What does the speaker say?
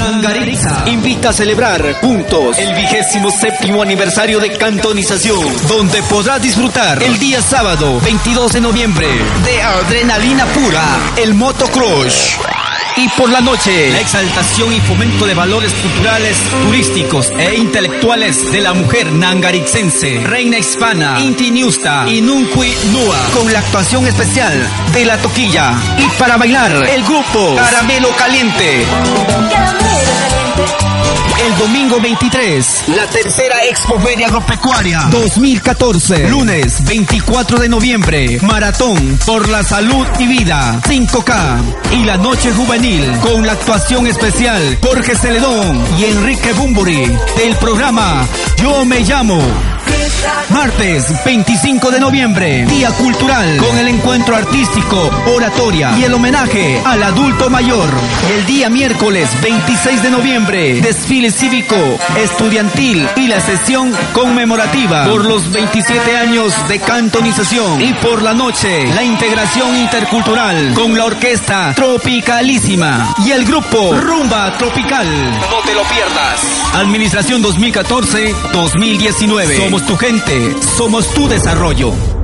Nangaritza invita a celebrar juntos el vigésimo séptimo aniversario de cantonización, donde podrás disfrutar el día sábado 22 de noviembre de adrenalina pura, el motocross. Y por la noche, la exaltación y fomento de valores culturales, turísticos e intelectuales de la mujer nangaritzense, reina hispana, Inti Niusta y Nunqui Nua, con la actuación especial de la toquilla. Y para bailar, el grupo Caramelo Caliente. Domingo 23, la tercera Expo Feria Agropecuaria. 2014, lunes 24 de noviembre, maratón por la salud y vida. 5K y la noche juvenil con la actuación especial Jorge Celedón y Enrique Bumburi del programa Yo me llamo. Martes 25 de noviembre, Día Cultural, con el encuentro artístico, oratoria y el homenaje al adulto mayor. El día miércoles 26 de noviembre, desfile cívico, estudiantil y la sesión conmemorativa por los 27 años de cantonización. Y por la noche, la integración intercultural con la orquesta Tropicalísima y el grupo Rumba Tropical. No te lo pierdas. Administración 2014-2019. Somos tu gente, somos tu desarrollo.